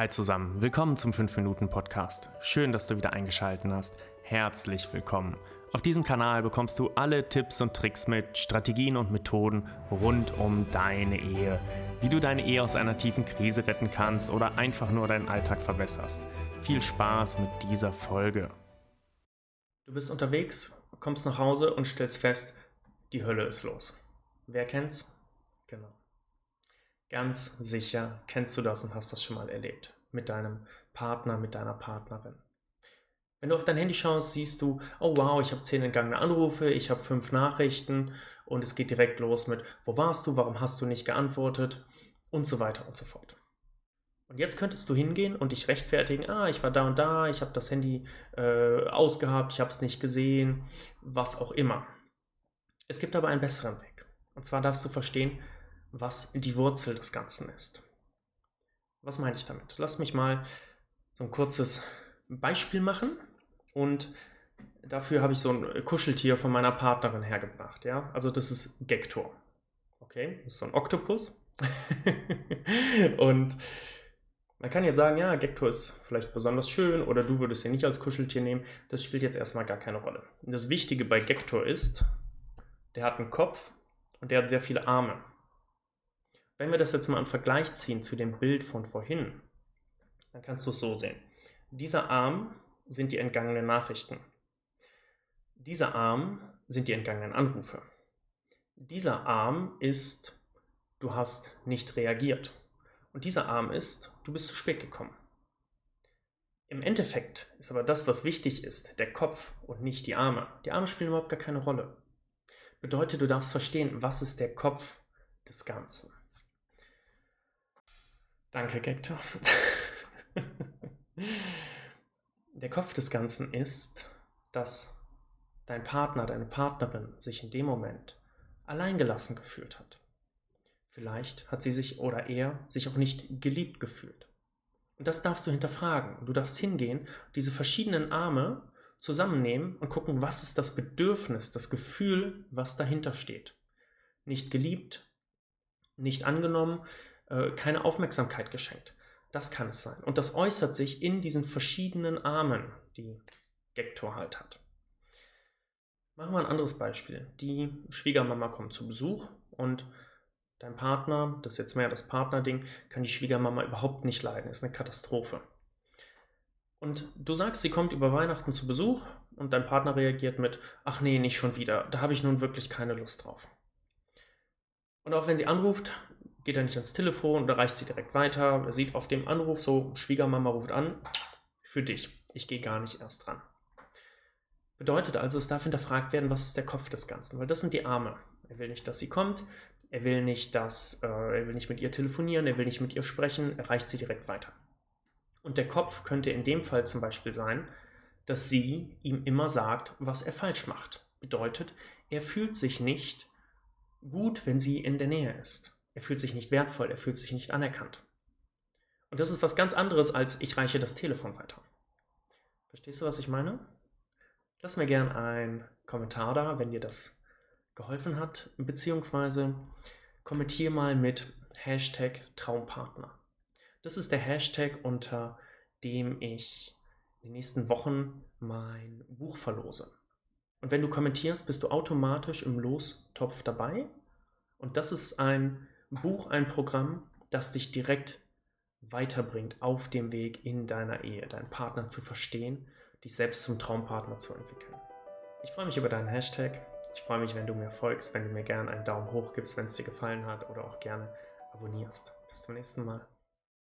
Hi zusammen, willkommen zum 5-Minuten-Podcast. Schön, dass du wieder eingeschaltet hast. Herzlich willkommen. Auf diesem Kanal bekommst du alle Tipps und Tricks mit, Strategien und Methoden rund um deine Ehe. Wie du deine Ehe aus einer tiefen Krise retten kannst oder einfach nur deinen Alltag verbesserst. Viel Spaß mit dieser Folge. Du bist unterwegs, kommst nach Hause und stellst fest, die Hölle ist los. Wer kennt's? Genau. Ganz sicher kennst du das und hast das schon mal erlebt. Mit deinem Partner, mit deiner Partnerin. Wenn du auf dein Handy schaust, siehst du, oh wow, ich habe zehn entgangene Anrufe, ich habe fünf Nachrichten und es geht direkt los mit, wo warst du, warum hast du nicht geantwortet und so weiter und so fort. Und jetzt könntest du hingehen und dich rechtfertigen, ah, ich war da und da, ich habe das Handy äh, ausgehabt, ich habe es nicht gesehen, was auch immer. Es gibt aber einen besseren Weg. Und zwar darfst du verstehen, was die Wurzel des Ganzen ist. Was meine ich damit? Lass mich mal so ein kurzes Beispiel machen und dafür habe ich so ein Kuscheltier von meiner Partnerin hergebracht. Ja? Also das ist Gektor. Okay, das ist so ein Oktopus. und man kann jetzt sagen, ja, Gektor ist vielleicht besonders schön oder du würdest ihn nicht als Kuscheltier nehmen. Das spielt jetzt erstmal gar keine Rolle. Das Wichtige bei Gektor ist, der hat einen Kopf und der hat sehr viele Arme. Wenn wir das jetzt mal im Vergleich ziehen zu dem Bild von vorhin, dann kannst du es so sehen. Dieser Arm sind die entgangenen Nachrichten. Dieser Arm sind die entgangenen Anrufe. Dieser Arm ist, du hast nicht reagiert. Und dieser Arm ist, du bist zu spät gekommen. Im Endeffekt ist aber das, was wichtig ist, der Kopf und nicht die Arme. Die Arme spielen überhaupt gar keine Rolle. Bedeutet, du darfst verstehen, was ist der Kopf des Ganzen. Danke, Gektor. Der Kopf des Ganzen ist, dass dein Partner, deine Partnerin sich in dem Moment alleingelassen gefühlt hat. Vielleicht hat sie sich oder er sich auch nicht geliebt gefühlt. Und das darfst du hinterfragen. Du darfst hingehen, diese verschiedenen Arme zusammennehmen und gucken, was ist das Bedürfnis, das Gefühl, was dahinter steht. Nicht geliebt, nicht angenommen, äh, keine Aufmerksamkeit geschenkt. Das kann es sein. Und das äußert sich in diesen verschiedenen Armen, die Gektor halt hat. Machen wir ein anderes Beispiel. Die Schwiegermama kommt zu Besuch und dein Partner, das ist jetzt mehr das Partnerding, kann die Schwiegermama überhaupt nicht leiden. Ist eine Katastrophe. Und du sagst, sie kommt über Weihnachten zu Besuch und dein Partner reagiert mit, ach nee, nicht schon wieder, da habe ich nun wirklich keine Lust drauf. Und auch wenn sie anruft, geht er nicht ans Telefon oder reicht sie direkt weiter. Er sieht auf dem Anruf so, Schwiegermama ruft an, für dich. Ich gehe gar nicht erst dran. Bedeutet also, es darf hinterfragt werden, was ist der Kopf des Ganzen, weil das sind die Arme. Er will nicht, dass sie kommt, er will nicht, dass, äh, er will nicht mit ihr telefonieren, er will nicht mit ihr sprechen, er reicht sie direkt weiter. Und der Kopf könnte in dem Fall zum Beispiel sein, dass sie ihm immer sagt, was er falsch macht. Bedeutet, er fühlt sich nicht gut, wenn sie in der Nähe ist. Er fühlt sich nicht wertvoll, er fühlt sich nicht anerkannt. Und das ist was ganz anderes als ich reiche das Telefon weiter. Verstehst du, was ich meine? Lass mir gern einen Kommentar da, wenn dir das geholfen hat, beziehungsweise kommentier mal mit Hashtag Traumpartner. Das ist der Hashtag, unter dem ich in den nächsten Wochen mein Buch verlose. Und wenn du kommentierst, bist du automatisch im Lostopf dabei. Und das ist ein Buch ein Programm, das dich direkt weiterbringt auf dem Weg in deiner Ehe, deinen Partner zu verstehen, dich selbst zum Traumpartner zu entwickeln. Ich freue mich über deinen Hashtag. Ich freue mich, wenn du mir folgst, wenn du mir gerne einen Daumen hoch gibst, wenn es dir gefallen hat oder auch gerne abonnierst. Bis zum nächsten Mal.